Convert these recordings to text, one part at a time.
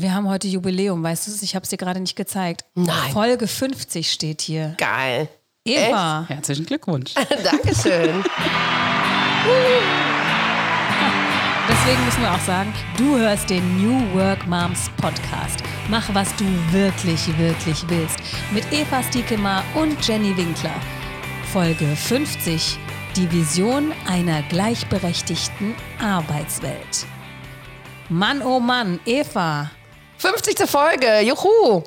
Wir haben heute Jubiläum, weißt du es? Ich habe es dir gerade nicht gezeigt. Nein. Folge 50 steht hier. Geil. Eva. Herzlichen Glückwunsch. Dankeschön. Deswegen müssen wir auch sagen, du hörst den New Work Moms Podcast. Mach, was du wirklich, wirklich willst. Mit Eva Stiekemar und Jenny Winkler. Folge 50. Die Vision einer gleichberechtigten Arbeitswelt. Mann, oh Mann, Eva. 50. Folge. Juhu.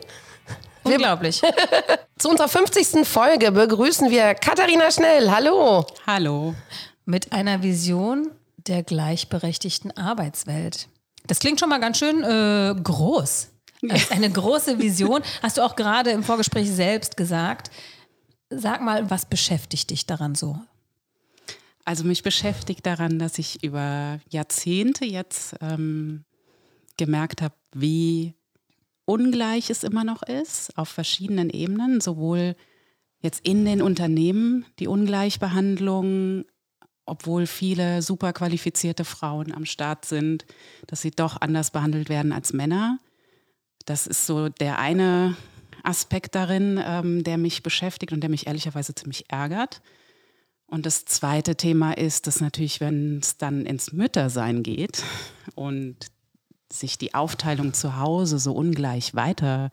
Unglaublich. Zu unserer 50. Folge begrüßen wir Katharina Schnell. Hallo. Hallo. Mit einer Vision der gleichberechtigten Arbeitswelt. Das klingt schon mal ganz schön äh, groß. Ist eine große Vision. Hast du auch gerade im Vorgespräch selbst gesagt. Sag mal, was beschäftigt dich daran so? Also mich beschäftigt daran, dass ich über Jahrzehnte jetzt ähm, gemerkt habe, wie ungleich es immer noch ist, auf verschiedenen Ebenen, sowohl jetzt in den Unternehmen die Ungleichbehandlung, obwohl viele super qualifizierte Frauen am Start sind, dass sie doch anders behandelt werden als Männer. Das ist so der eine Aspekt darin, ähm, der mich beschäftigt und der mich ehrlicherweise ziemlich ärgert. Und das zweite Thema ist, dass natürlich, wenn es dann ins Müttersein geht und sich die Aufteilung zu Hause so ungleich weiter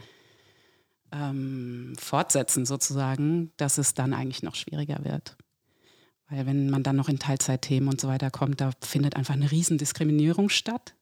ähm, fortsetzen sozusagen, dass es dann eigentlich noch schwieriger wird. Weil wenn man dann noch in Teilzeitthemen und so weiter kommt, da findet einfach eine Riesendiskriminierung statt,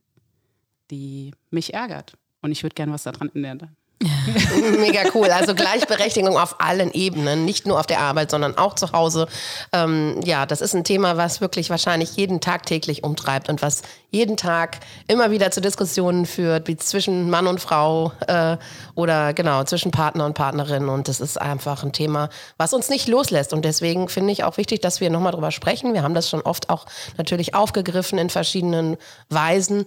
die mich ärgert. Und ich würde gerne was daran ändern. Mega cool. Also Gleichberechtigung auf allen Ebenen, nicht nur auf der Arbeit, sondern auch zu Hause. Ähm, ja, das ist ein Thema, was wirklich wahrscheinlich jeden Tag täglich umtreibt und was jeden Tag immer wieder zu Diskussionen führt, wie zwischen Mann und Frau äh, oder genau zwischen Partner und Partnerin. Und das ist einfach ein Thema, was uns nicht loslässt. Und deswegen finde ich auch wichtig, dass wir nochmal drüber sprechen. Wir haben das schon oft auch natürlich aufgegriffen in verschiedenen Weisen.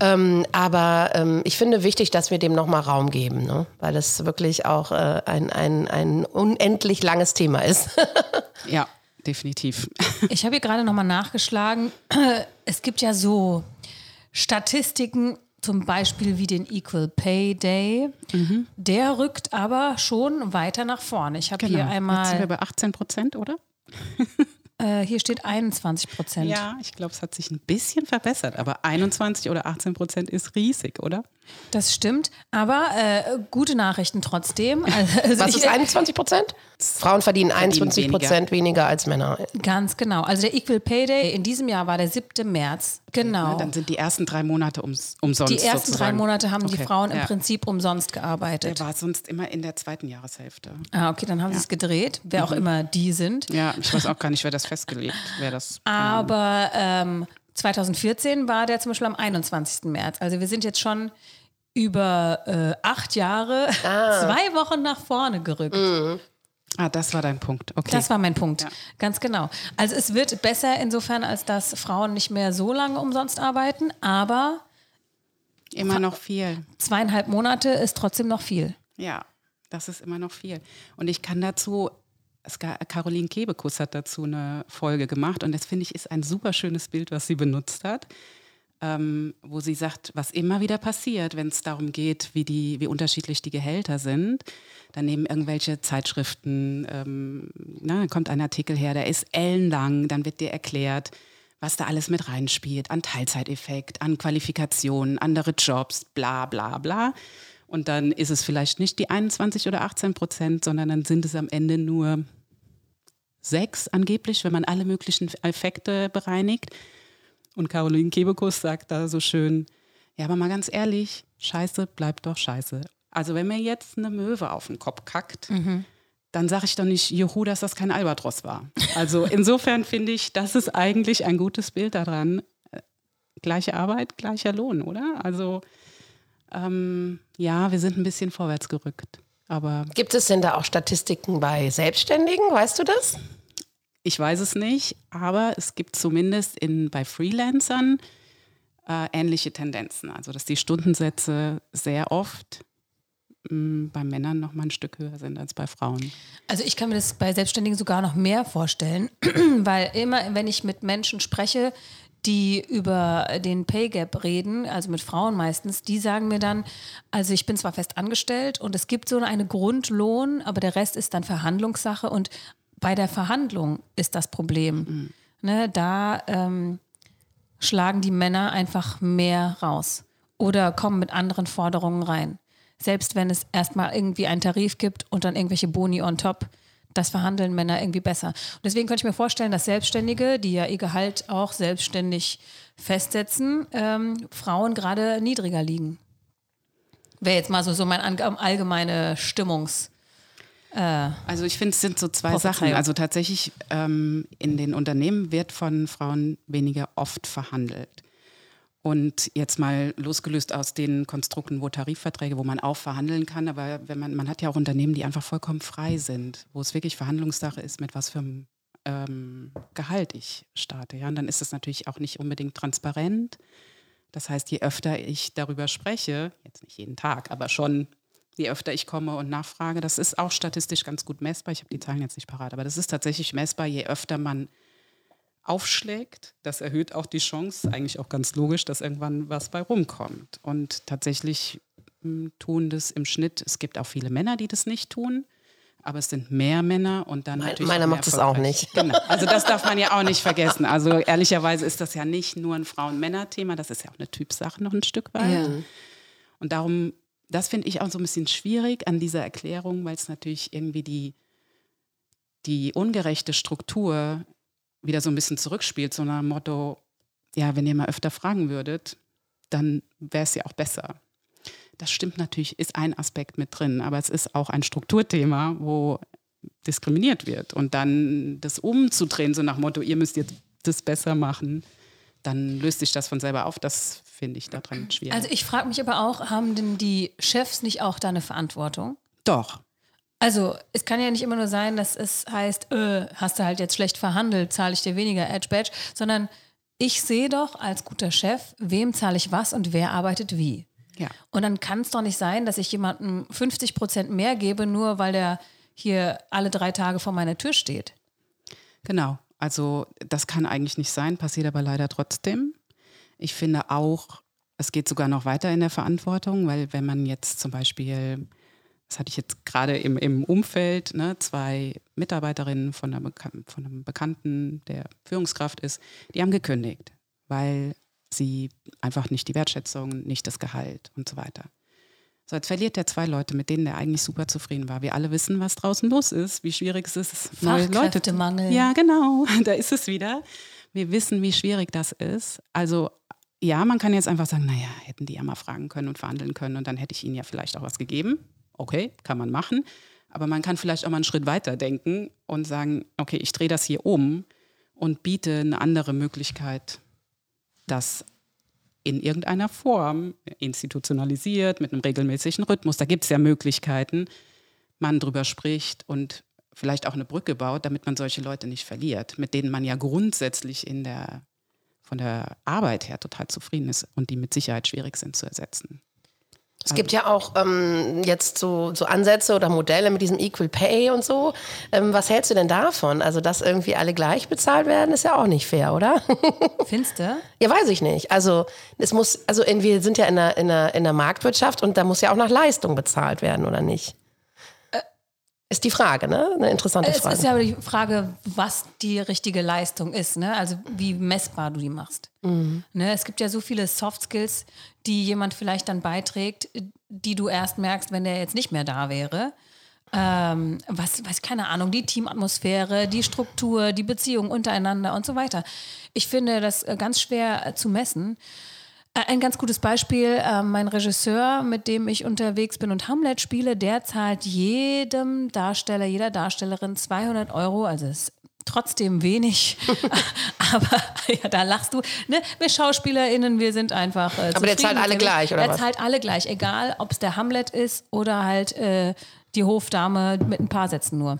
Ähm, aber ähm, ich finde wichtig, dass wir dem nochmal Raum geben bleiben, ne? weil es wirklich auch äh, ein, ein, ein unendlich langes Thema ist. ja, definitiv. Ich habe hier gerade nochmal nachgeschlagen. Es gibt ja so Statistiken, zum Beispiel wie den Equal Pay Day. Mhm. Der rückt aber schon weiter nach vorne. Ich habe genau. hier einmal. Jetzt sind wir bei 18 Prozent, oder? Äh, hier steht 21 Prozent. Ja, ich glaube, es hat sich ein bisschen verbessert, aber 21 oder 18 Prozent ist riesig, oder? Das stimmt, aber äh, gute Nachrichten trotzdem. Also Was ist 21 Prozent? Frauen verdienen 21 Prozent weniger. als Männer. Ganz genau. Also der Equal Pay Day in diesem Jahr war der 7. März. Genau. Ja, dann sind die ersten drei Monate ums, umsonst. Die ersten sozusagen. drei Monate haben okay. die Frauen im ja. Prinzip umsonst gearbeitet. Der war sonst immer in der zweiten Jahreshälfte. Ah, okay, dann haben ja. sie es gedreht, wer mhm. auch immer die sind. Ja, ich weiß auch gar nicht, wer das festgelegt, wer das. Aber ähm, 2014 war der zum Beispiel am 21. März. Also wir sind jetzt schon über äh, acht Jahre ah. zwei Wochen nach vorne gerückt. Mhm. Ah, das war dein Punkt. Okay. Das war mein Punkt. Ja. Ganz genau. Also es wird besser insofern, als dass Frauen nicht mehr so lange umsonst arbeiten, aber immer noch viel. Zweieinhalb Monate ist trotzdem noch viel. Ja, das ist immer noch viel. Und ich kann dazu, Caroline Kebekus hat dazu eine Folge gemacht und das finde ich ist ein super schönes Bild, was sie benutzt hat ähm, wo sie sagt, was immer wieder passiert, wenn es darum geht, wie, die, wie unterschiedlich die Gehälter sind. Dann nehmen irgendwelche Zeitschriften, ähm, na, dann kommt ein Artikel her, der ist ellenlang, dann wird dir erklärt, was da alles mit reinspielt, an Teilzeiteffekt, an Qualifikationen, andere Jobs, bla bla bla. Und dann ist es vielleicht nicht die 21 oder 18 Prozent, sondern dann sind es am Ende nur sechs angeblich, wenn man alle möglichen Effekte bereinigt. Und Caroline Kebekus sagt da so schön, ja, aber mal ganz ehrlich, Scheiße bleibt doch Scheiße. Also wenn mir jetzt eine Möwe auf den Kopf kackt, mhm. dann sage ich doch nicht, juhu, dass das kein Albatros war. Also insofern finde ich, das ist eigentlich ein gutes Bild daran. Äh, gleiche Arbeit, gleicher Lohn, oder? Also ähm, ja, wir sind ein bisschen vorwärts gerückt. Aber Gibt es denn da auch Statistiken bei Selbstständigen? Weißt du das? Ich weiß es nicht, aber es gibt zumindest in, bei Freelancern äh, ähnliche Tendenzen. Also, dass die Stundensätze sehr oft mh, mm, bei Männern noch mal ein Stück höher sind als bei Frauen. Also ich kann mir das bei Selbstständigen sogar noch mehr vorstellen, weil immer, wenn ich mit Menschen spreche, die über den Pay Gap reden, also mit Frauen meistens, die sagen mir dann, also ich bin zwar fest angestellt und es gibt so eine Grundlohn, aber der Rest ist dann Verhandlungssache und bei der Verhandlung ist das Problem. Mhm. Ne, da ähm, schlagen die Männer einfach mehr raus oder kommen mit anderen Forderungen rein. Selbst wenn es erstmal irgendwie einen Tarif gibt und dann irgendwelche Boni on top, das verhandeln Männer irgendwie besser. Und deswegen könnte ich mir vorstellen, dass Selbstständige, die ja ihr Gehalt auch selbstständig festsetzen, ähm, Frauen gerade niedriger liegen. Wäre jetzt mal so, so mein allgemeine Stimmungs- äh, also ich finde, es sind so zwei Sachen. Also tatsächlich ähm, in den Unternehmen wird von Frauen weniger oft verhandelt. Und jetzt mal losgelöst aus den Konstrukten, wo Tarifverträge, wo man auch verhandeln kann, aber wenn man, man hat ja auch Unternehmen, die einfach vollkommen frei sind, wo es wirklich Verhandlungssache ist, mit was für einem ähm, Gehalt ich starte. Ja? Und dann ist es natürlich auch nicht unbedingt transparent. Das heißt, je öfter ich darüber spreche, jetzt nicht jeden Tag, aber schon je öfter ich komme und nachfrage, das ist auch statistisch ganz gut messbar. Ich habe die Zahlen jetzt nicht parat, aber das ist tatsächlich messbar, je öfter man aufschlägt, das erhöht auch die Chance, eigentlich auch ganz logisch, dass irgendwann was bei rumkommt. Und tatsächlich hm, tun das im Schnitt, es gibt auch viele Männer, die das nicht tun, aber es sind mehr Männer und dann natürlich. Meiner macht das auch nicht. Genau. Also das darf man ja auch nicht vergessen. Also ehrlicherweise ist das ja nicht nur ein Frauen-Männer-Thema, das ist ja auch eine Typsache noch ein Stück weit. Ja. Und darum, das finde ich auch so ein bisschen schwierig an dieser Erklärung, weil es natürlich irgendwie die, die ungerechte Struktur wieder so ein bisschen zurückspielt, so nach dem Motto, ja, wenn ihr mal öfter fragen würdet, dann wäre es ja auch besser. Das stimmt natürlich, ist ein Aspekt mit drin, aber es ist auch ein Strukturthema, wo diskriminiert wird. Und dann das umzudrehen, so nach dem Motto, ihr müsst jetzt das besser machen, dann löst sich das von selber auf. Das finde ich daran schwierig. Also ich frage mich aber auch, haben denn die Chefs nicht auch da eine Verantwortung? Doch. Also, es kann ja nicht immer nur sein, dass es heißt, äh, hast du halt jetzt schlecht verhandelt, zahle ich dir weniger Edge Badge, sondern ich sehe doch als guter Chef, wem zahle ich was und wer arbeitet wie. Ja. Und dann kann es doch nicht sein, dass ich jemandem 50 Prozent mehr gebe, nur weil der hier alle drei Tage vor meiner Tür steht. Genau. Also, das kann eigentlich nicht sein, passiert aber leider trotzdem. Ich finde auch, es geht sogar noch weiter in der Verantwortung, weil wenn man jetzt zum Beispiel das hatte ich jetzt gerade im, im Umfeld, ne, zwei Mitarbeiterinnen von, einer von einem Bekannten, der Führungskraft ist, die haben gekündigt, weil sie einfach nicht die Wertschätzung, nicht das Gehalt und so weiter. So, jetzt verliert er zwei Leute, mit denen er eigentlich super zufrieden war. Wir alle wissen, was draußen los ist, wie schwierig es ist, neue Leute zu. Ja, genau, da ist es wieder. Wir wissen, wie schwierig das ist. Also ja, man kann jetzt einfach sagen, naja, hätten die ja mal fragen können und verhandeln können und dann hätte ich ihnen ja vielleicht auch was gegeben. Okay, kann man machen. Aber man kann vielleicht auch mal einen Schritt weiter denken und sagen, okay, ich drehe das hier um und biete eine andere Möglichkeit, das in irgendeiner Form institutionalisiert, mit einem regelmäßigen Rhythmus, da gibt es ja Möglichkeiten, man drüber spricht und vielleicht auch eine Brücke baut, damit man solche Leute nicht verliert, mit denen man ja grundsätzlich in der, von der Arbeit her total zufrieden ist und die mit Sicherheit schwierig sind zu ersetzen. Es gibt ja auch ähm, jetzt so, so Ansätze oder Modelle mit diesem Equal Pay und so. Ähm, was hältst du denn davon? Also, dass irgendwie alle gleich bezahlt werden, ist ja auch nicht fair, oder? Findest du? Ja, weiß ich nicht. Also, es muss, also wir sind ja in der, in, der, in der Marktwirtschaft und da muss ja auch nach Leistung bezahlt werden, oder nicht? Ist die Frage, ne? Eine interessante Frage. Es ist ja die Frage, was die richtige Leistung ist, ne? Also wie messbar du die machst. Mhm. Ne? Es gibt ja so viele Soft Skills, die jemand vielleicht dann beiträgt, die du erst merkst, wenn der jetzt nicht mehr da wäre. Ähm, was, was, keine Ahnung, die Teamatmosphäre, die Struktur, die Beziehung untereinander und so weiter. Ich finde das äh, ganz schwer äh, zu messen. Äh, ein ganz gutes Beispiel, äh, mein Regisseur, mit dem ich unterwegs bin und Hamlet spiele, der zahlt jedem Darsteller, jeder Darstellerin 200 Euro, also ist trotzdem wenig, aber ja, da lachst du. Ne? Wir SchauspielerInnen, wir sind einfach äh, Aber der zahlt alle gleich, oder der was? Zahlt alle gleich, egal ob es der Hamlet ist oder halt äh, die Hofdame mit ein paar Sätzen nur,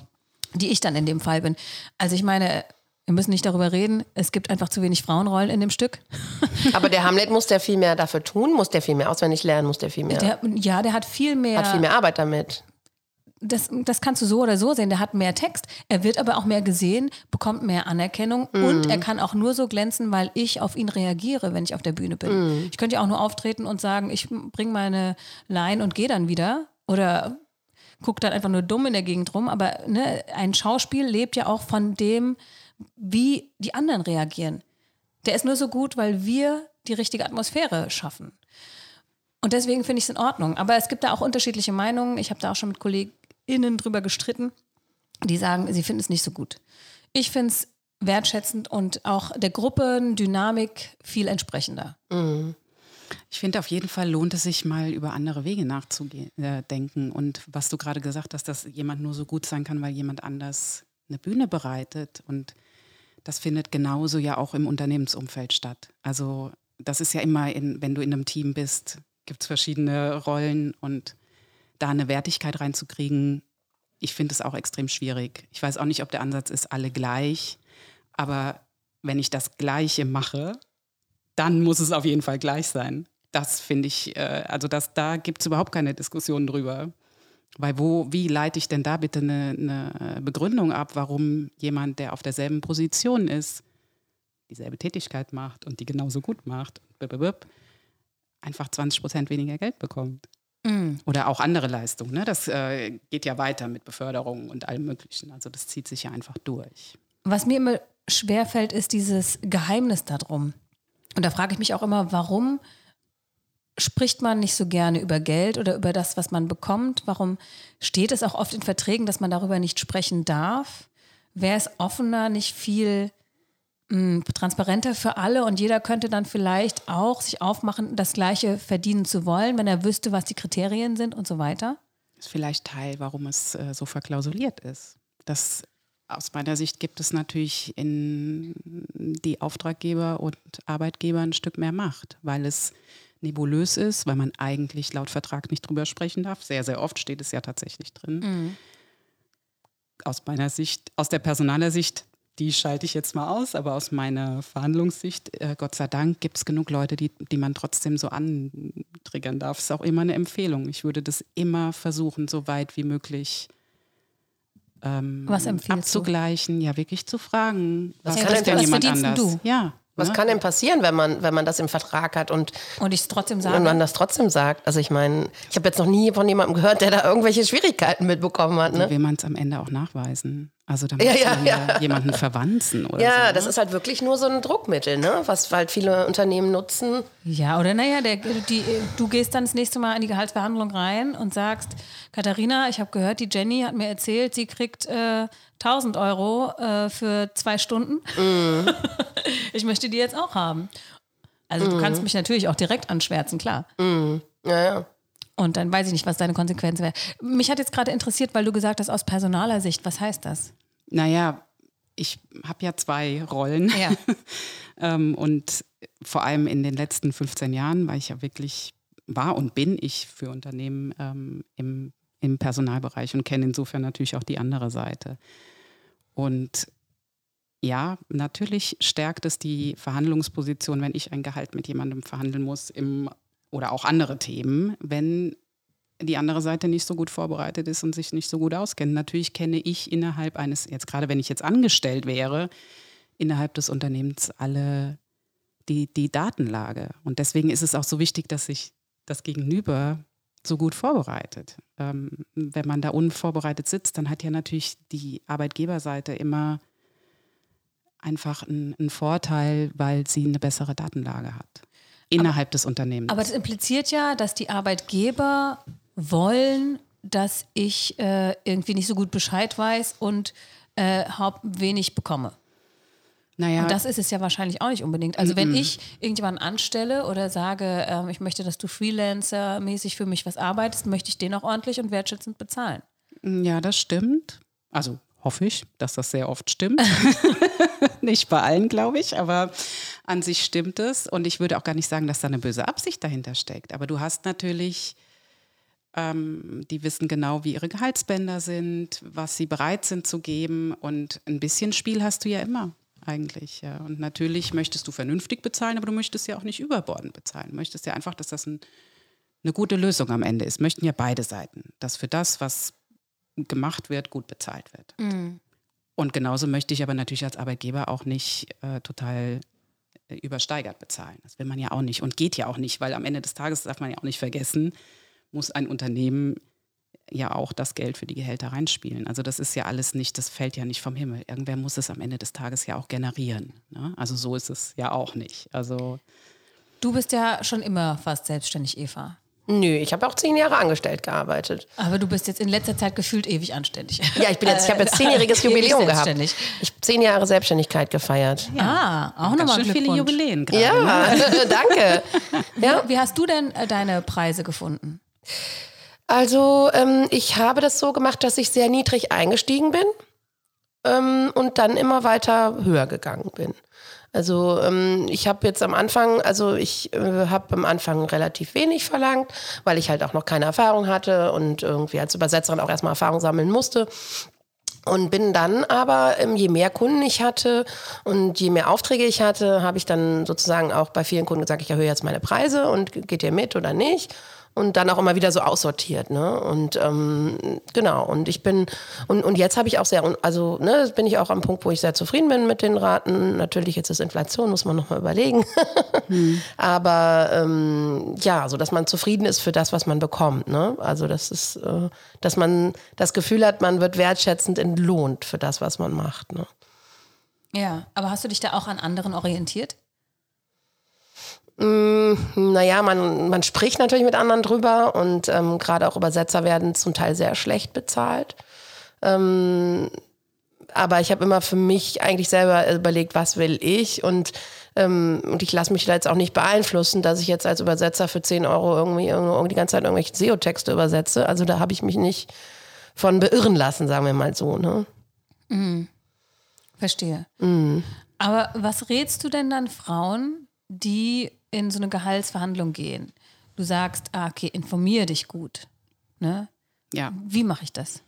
die ich dann in dem Fall bin. Also ich meine, wir müssen nicht darüber reden. Es gibt einfach zu wenig Frauenrollen in dem Stück. Aber der Hamlet muss der viel mehr dafür tun, muss der viel mehr auswendig lernen, muss der viel mehr. Der, ja, der hat viel mehr. Hat viel mehr Arbeit damit. das, das kannst du so oder so sehen. Der hat mehr Text, er wird aber auch mehr gesehen, bekommt mehr Anerkennung Mhm. und er kann auch nur so glänzen, weil ich auf ihn reagiere, wenn ich auf der Bühne bin. Mhm. Ich könnte ja auch nur auftreten und sagen, ich bringe meine Line und gehe dann wieder oder gucke dann einfach nur dumm in der Gegend rum. Aber ne, ein Schauspiel lebt ja auch von dem, wie die anderen reagieren. Der ist nur so gut, weil wir die richtige Atmosphäre schaffen. Und deswegen finde ich es in Ordnung. Aber es gibt da auch unterschiedliche Meinungen. Ich habe da auch schon mit KollegInnen drüber gestritten, die sagen, sie finden es nicht so gut. Ich finde es wertschätzend und auch der Gruppendynamik viel entsprechender. Ich finde, auf jeden Fall lohnt es sich mal über andere Wege nachzudenken. Und was du gerade gesagt hast, dass jemand nur so gut sein kann, weil jemand anders eine Bühne bereitet. Und das findet genauso ja auch im Unternehmensumfeld statt. Also das ist ja immer, in, wenn du in einem Team bist, gibt es verschiedene Rollen und da eine Wertigkeit reinzukriegen, ich finde es auch extrem schwierig. Ich weiß auch nicht, ob der Ansatz ist, alle gleich, aber wenn ich das Gleiche mache, dann muss es auf jeden Fall gleich sein. Das finde ich, äh, also das, da gibt es überhaupt keine Diskussion drüber. Weil wo, wie leite ich denn da bitte eine, eine Begründung ab, warum jemand, der auf derselben Position ist, dieselbe Tätigkeit macht und die genauso gut macht, einfach 20 Prozent weniger Geld bekommt. Oder auch andere Leistungen. Ne? Das äh, geht ja weiter mit Beförderung und allem Möglichen. Also das zieht sich ja einfach durch. Was mir immer schwerfällt, ist dieses Geheimnis darum. Und da frage ich mich auch immer, warum spricht man nicht so gerne über Geld oder über das, was man bekommt? Warum steht es auch oft in Verträgen, dass man darüber nicht sprechen darf? Wäre es offener, nicht viel mh, transparenter für alle und jeder könnte dann vielleicht auch sich aufmachen, das Gleiche verdienen zu wollen, wenn er wüsste, was die Kriterien sind und so weiter? Ist vielleicht Teil, warum es äh, so verklausuliert ist. Das aus meiner Sicht gibt es natürlich in die Auftraggeber und Arbeitgeber ein Stück mehr Macht, weil es nebulös ist, weil man eigentlich laut Vertrag nicht drüber sprechen darf. Sehr, sehr oft steht es ja tatsächlich drin. Aus meiner Sicht, aus der Personalersicht, die schalte ich jetzt mal aus, aber aus meiner Verhandlungssicht, äh, Gott sei Dank, gibt es genug Leute, die, die man trotzdem so antriggern darf. Ist auch immer eine Empfehlung. Ich würde das immer versuchen, so weit wie möglich ähm, Was empfiehlst du? abzugleichen, ja, wirklich zu fragen, was, kann ist denn- denn was jemand anders? du? Ja. Was ne? kann denn passieren, wenn man, wenn man das im Vertrag hat und, Und ich es trotzdem und sage. man das trotzdem sagt? Also ich meine, ich habe jetzt noch nie von jemandem gehört, der da irgendwelche Schwierigkeiten mitbekommen hat. Wie Ne? will man es am Ende auch nachweisen? Also da Ja, muss ja, man ja, jemanden verwanzen oder Ja, so. ne? das ist halt wirklich nur so ein Druckmittel, ne? was halt viele Unternehmen nutzen. Ja, oder naja, der, die, du gehst dann das nächste Mal in die Gehaltsverhandlung rein und sagst, Katharina, ich habe gehört, die Jenny hat mir erzählt, sie kriegt äh, 1000 Euro äh, für zwei Stunden. ich möchte die jetzt auch haben. Also du kannst mich natürlich auch direkt anschwärzen, klar. Ja, ja. Und dann weiß ich nicht, was deine Konsequenz wäre. Mich hat jetzt gerade interessiert, weil du gesagt hast, aus personaler Sicht, was heißt das? Naja, ich habe ja zwei Rollen. Ja. ähm, und vor allem in den letzten 15 Jahren war ich ja wirklich, war und bin ich für Unternehmen ähm, im, im Personalbereich und kenne insofern natürlich auch die andere Seite. Und ja, natürlich stärkt es die Verhandlungsposition, wenn ich ein Gehalt mit jemandem verhandeln muss im, oder auch andere Themen, wenn die andere Seite nicht so gut vorbereitet ist und sich nicht so gut auskennt. Natürlich kenne ich innerhalb eines, jetzt gerade wenn ich jetzt angestellt wäre, innerhalb des Unternehmens alle die, die Datenlage. Und deswegen ist es auch so wichtig, dass sich das Gegenüber so gut vorbereitet. Ähm, wenn man da unvorbereitet sitzt, dann hat ja natürlich die Arbeitgeberseite immer einfach einen, einen Vorteil, weil sie eine bessere Datenlage hat. Innerhalb des Unternehmens. Aber das impliziert ja, dass die Arbeitgeber wollen, dass ich äh, irgendwie nicht so gut Bescheid weiß und äh, wenig bekomme. naja, Und das ist es ja wahrscheinlich auch nicht unbedingt. Also wenn ich irgendjemanden anstelle oder sage, ähm, ich möchte, dass du Freelancer-mäßig für mich was arbeitest, möchte ich den auch ordentlich und wertschätzend bezahlen. Ja, das stimmt. Also hoffe ich, dass das sehr oft stimmt. nicht bei allen, glaube ich, aber an sich stimmt es. Und ich würde auch gar nicht sagen, dass da eine böse Absicht dahinter steckt. Aber du hast natürlich, ähm, die wissen genau, wie ihre Gehaltsbänder sind, was sie bereit sind zu geben. Und ein bisschen Spiel hast du ja immer eigentlich. Ja. Und natürlich möchtest du vernünftig bezahlen, aber du möchtest ja auch nicht überbordend bezahlen. Du möchtest ja einfach, dass das ein, eine gute Lösung am Ende ist. Möchten ja beide Seiten. Dass für das, was gemacht wird, gut bezahlt wird. Und genauso möchte ich aber natürlich als Arbeitgeber auch nicht äh, total äh, übersteigert bezahlen. Das will man ja auch nicht und geht ja auch nicht, weil am Ende des Tages darf man ja auch nicht vergessen, muss ein Unternehmen ja auch das Geld für die Gehälter reinspielen. Also das ist ja alles nicht, das fällt ja nicht vom Himmel. Irgendwer muss es am Ende des Tages ja auch generieren. Ne? Also so ist es ja auch nicht. Also Du bist ja schon immer fast selbstständig, Eva. Nö, ich habe auch zehn Jahre angestellt gearbeitet. Aber du bist jetzt in letzter Zeit gefühlt ewig anständig. Ja, ich bin jetzt, ich habe jetzt zehnjähriges Ewig Jubiläum gehabt. Ich habe zehn Jahre Selbstständigkeit gefeiert. Ah, auch nochmal schön viele. Jubiläen gerade. Ja, danke. Ja, Wie hast du denn äh, deine Preise gefunden? also ähm, ich habe das so gemacht, dass ich sehr niedrig eingestiegen bin ähm, und dann immer weiter höher gegangen bin. Also ähm, ich habe jetzt am Anfang, also ich äh, habe am Anfang relativ wenig verlangt, weil ich halt auch noch keine Erfahrung hatte und irgendwie als Übersetzerin auch erstmal Erfahrung sammeln musste. Und bin dann aber, ähm, je mehr Kunden ich hatte und je mehr Aufträge ich hatte, habe ich dann sozusagen auch bei vielen Kunden gesagt, ich erhöhe jetzt meine Preise und geht ihr mit oder nicht? Und dann auch immer wieder so aussortiert, ne? Und ähm, genau, und ich bin, und, und jetzt habe ich auch sehr, also ne, bin ich auch am Punkt, wo ich sehr zufrieden bin mit den Raten. Natürlich, jetzt ist Inflation, muss man nochmal überlegen. Aber ähm, ja, so dass man zufrieden ist für das, was man bekommt. Ne? Also das ist, äh, dass man das Gefühl hat, man wird wertschätzend entlohnt für das, was man macht. Ne? Ja, aber hast du dich da auch an anderen orientiert? Naja, man, man spricht natürlich mit anderen drüber und ähm, gerade auch Übersetzer werden zum Teil sehr schlecht bezahlt. Ähm, aber ich habe immer für mich eigentlich selber überlegt, was will ich und, ähm, und ich lasse mich da jetzt auch nicht beeinflussen, dass ich jetzt als Übersetzer für 10 Euro irgendwie, irgendwie die ganze Zeit irgendwelche SEO-Texte übersetze. Also da habe ich mich nicht von beirren lassen, sagen wir mal so. Ne? Verstehe. Aber was rätst du denn dann Frauen, die in so eine Gehaltsverhandlung gehen? Du sagst, ah, okay, informier dich gut. Ne? Ja, Wie mache ich das?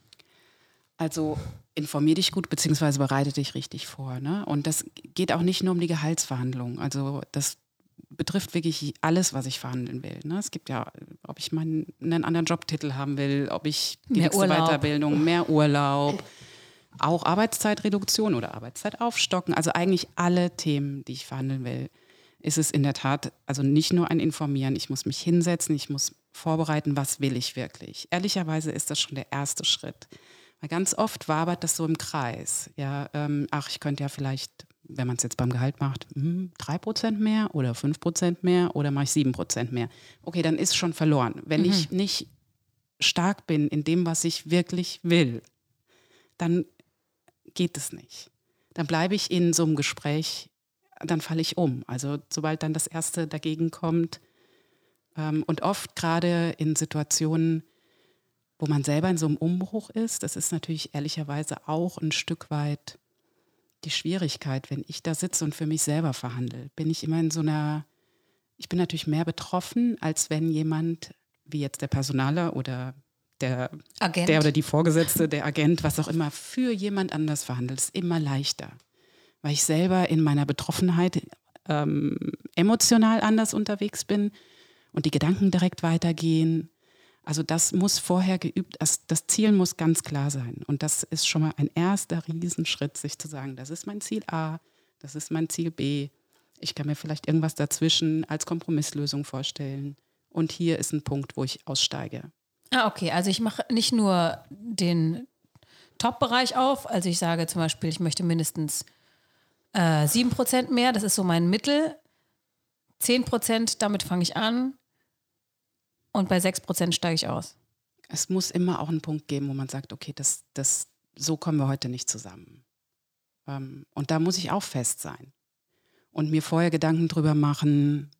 also informier dich gut, beziehungsweise bereite dich richtig vor. Ne? Und das geht auch nicht nur um die Gehaltsverhandlung. Also das betrifft wirklich alles, was ich verhandeln will. Ne? Es gibt ja, ob ich meinen einen anderen Jobtitel haben will, ob ich die Mehr nächste Urlaub. Weiterbildung, mehr Urlaub, auch Arbeitszeitreduktion oder Arbeitszeit aufstocken. Also eigentlich alle Themen, die ich verhandeln will, ist es in der Tat, also nicht nur ein Informieren, ich muss mich hinsetzen, ich muss vorbereiten, was will ich wirklich. Ehrlicherweise ist das schon der erste Schritt. Weil ganz oft wabert das so im Kreis. Ja, ähm, ach, ich könnte ja vielleicht, wenn man es jetzt beim Gehalt macht, hm, 3% mehr oder 5% mehr oder mache ich 7% mehr. Okay, dann ist schon verloren. Wenn ich nicht stark bin in dem, was ich wirklich will, dann geht es nicht. Dann bleibe ich in so einem Gespräch, dann falle ich um. Also sobald dann das Erste dagegen kommt ähm, und oft gerade in Situationen, wo man selber in so einem Umbruch ist, das ist natürlich ehrlicherweise auch ein Stück weit die Schwierigkeit, wenn ich da sitze und für mich selber verhandle, bin ich immer in so einer, ich bin natürlich mehr betroffen, als wenn jemand, wie jetzt der Personaler oder der, Agent. der oder die Vorgesetzte, der Agent, was auch immer, für jemand anders verhandelt, ist immer leichter. Weil ich selber in meiner Betroffenheit ähm, emotional anders unterwegs bin und die Gedanken direkt weitergehen. Also das muss vorher geübt, das, das Ziel muss ganz klar sein. Und das ist schon mal ein erster Riesenschritt, sich zu sagen, das ist mein Ziel A, das ist mein Ziel B. Ich kann mir vielleicht irgendwas dazwischen als Kompromisslösung vorstellen. Und hier ist ein Punkt, wo ich aussteige. Ah, okay. Also ich mache nicht nur den Top-Bereich auf. Also ich sage zum Beispiel, ich möchte mindestens äh, 7% mehr. Das ist so mein Mittel. 10%, damit fange ich an. Und bei 6% steige ich aus. Es muss immer auch einen Punkt geben, wo man sagt, okay, das, das, so kommen wir heute nicht zusammen. Ähm, und da muss ich auch fest sein. Und mir vorher Gedanken drüber machen,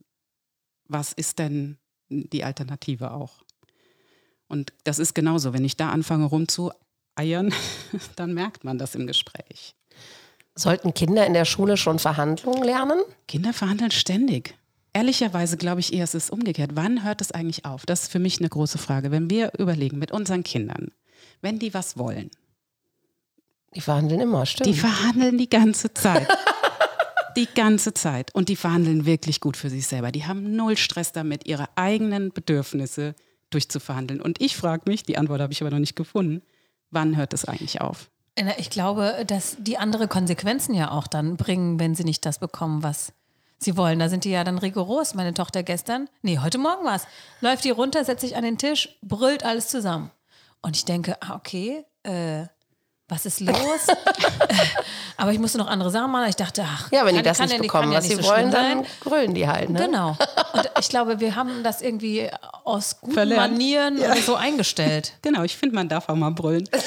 was ist denn die Alternative auch? Und das ist genauso, wenn ich da anfange rumzueiern, dann merkt man das im Gespräch. Sollten Kinder in der Schule schon Verhandlungen lernen? Kinder verhandeln ständig. Ehrlicherweise glaube ich eher, es ist umgekehrt. Wann hört es eigentlich auf? Das ist für mich eine große Frage. Wenn wir überlegen mit unseren Kindern, wenn die was wollen, Die verhandeln immer, stimmt. die verhandeln die ganze Zeit. Die ganze Zeit. Und die verhandeln wirklich gut für sich selber. Die haben null Stress damit, ihre eigenen Bedürfnisse durchzuverhandeln. Und ich frage mich, die Antwort habe ich aber noch nicht gefunden, wann hört es eigentlich auf? Ich glaube, dass die andere Konsequenzen ja auch dann bringen, wenn sie nicht das bekommen, was sie wollen. Da sind die ja dann rigoros. Meine Tochter gestern, nee, heute Morgen war es, läuft die runter, setzt sich an den Tisch, brüllt alles zusammen. Und ich denke, ah, okay, äh, was ist los? Aber ich musste noch andere Sachen machen. Ich dachte, ach, Ja, wenn kann, die das kann nicht ja, bekommen, kann was ja nicht sie so wollen, dann sein. grölen die halt. Ne? Genau. Und ich glaube, wir haben das irgendwie aus guten Verlernt. Manieren oder so eingestellt. Genau, ich finde, man darf auch mal brüllen.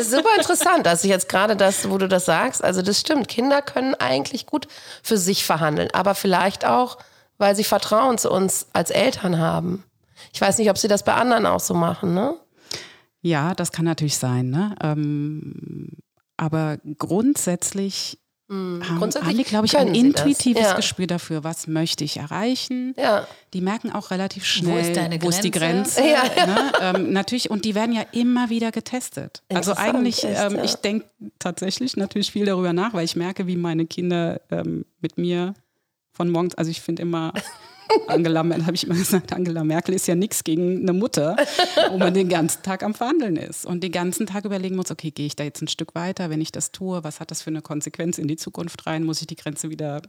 Ist super interessant, dass ich jetzt gerade das, wo du das sagst, also das stimmt. Kinder können eigentlich gut für sich verhandeln, aber vielleicht auch, weil sie Vertrauen zu uns als Eltern haben. Ich weiß nicht, ob sie das bei anderen auch so machen, ne? Ja, das kann natürlich sein. Ne? Ähm, aber grundsätzlich haben, Hm, grundsätzlich haben die, glaube ich, ein intuitives Ja. Gespür dafür, was möchte ich erreichen. Ja. Die merken auch relativ Wo schnell, ist deine wo ist die Grenze? Ja, Ne? Ähm, natürlich, und die werden ja immer wieder getestet. Also eigentlich, echt, ähm, ja. ich denke tatsächlich natürlich viel darüber nach, weil ich merke, wie meine Kinder ähm, mit mir von morgens, also ich finde immer, Angela, habe ich immer gesagt, Angela Merkel ist ja nichts gegen eine Mutter, wo man den ganzen Tag am Verhandeln ist und den ganzen Tag überlegen muss, okay, gehe ich da jetzt ein Stück weiter, wenn ich das tue, was hat das für eine Konsequenz in die Zukunft rein, muss ich die Grenze wieder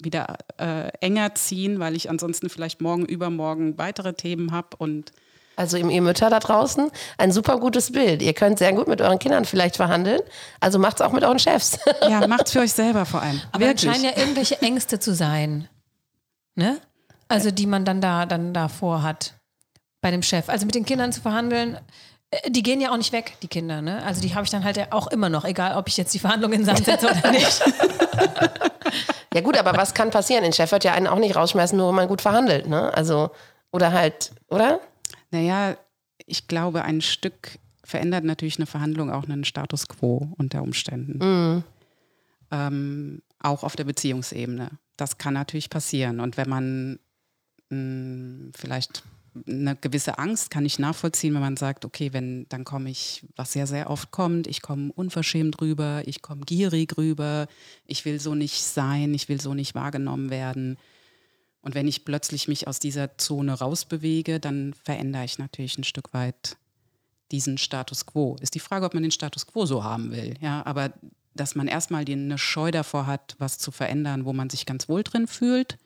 wieder äh, enger ziehen, weil ich ansonsten vielleicht morgen, übermorgen weitere Themen habe und Also ihr ihr Mütter da draußen, ein super gutes Bild. Ihr könnt sehr gut mit euren Kindern vielleicht verhandeln. Also macht's auch mit euren Chefs. ja, macht's für euch selber vor allem. Aber es scheinen ja irgendwelche Ängste zu sein. Ne? Also die man dann da dann davor hat bei dem Chef. Also mit den Kindern zu verhandeln, äh, die gehen ja auch nicht weg, die Kinder. Ne? Also die habe ich dann halt ja auch immer noch, egal ob ich jetzt die Verhandlungen in Sand setze oder nicht. Ja gut, aber was kann passieren? Den Chef wird ja einen auch nicht rausschmeißen, nur wenn man gut verhandelt, ne? Also, oder halt, oder? Naja, ich glaube, ein Stück verändert natürlich eine Verhandlung auch einen Status quo unter Umständen. Ähm, auch auf der Beziehungsebene. Das kann natürlich passieren. Und wenn man mh, vielleicht eine gewisse Angst kann ich nachvollziehen, wenn man sagt, okay, wenn, dann komme ich, was sehr, sehr oft kommt, ich komme unverschämt rüber, ich komme gierig rüber, ich will so nicht sein, ich will so nicht wahrgenommen werden. Und wenn ich plötzlich mich aus dieser Zone rausbewege, dann verändere ich natürlich ein Stück weit diesen Status quo. Ist die Frage, ob man den Status quo so haben will. Ja, aber dass man erstmal eine Scheu davor hat, was zu verändern, wo man sich ganz wohl drin fühlt,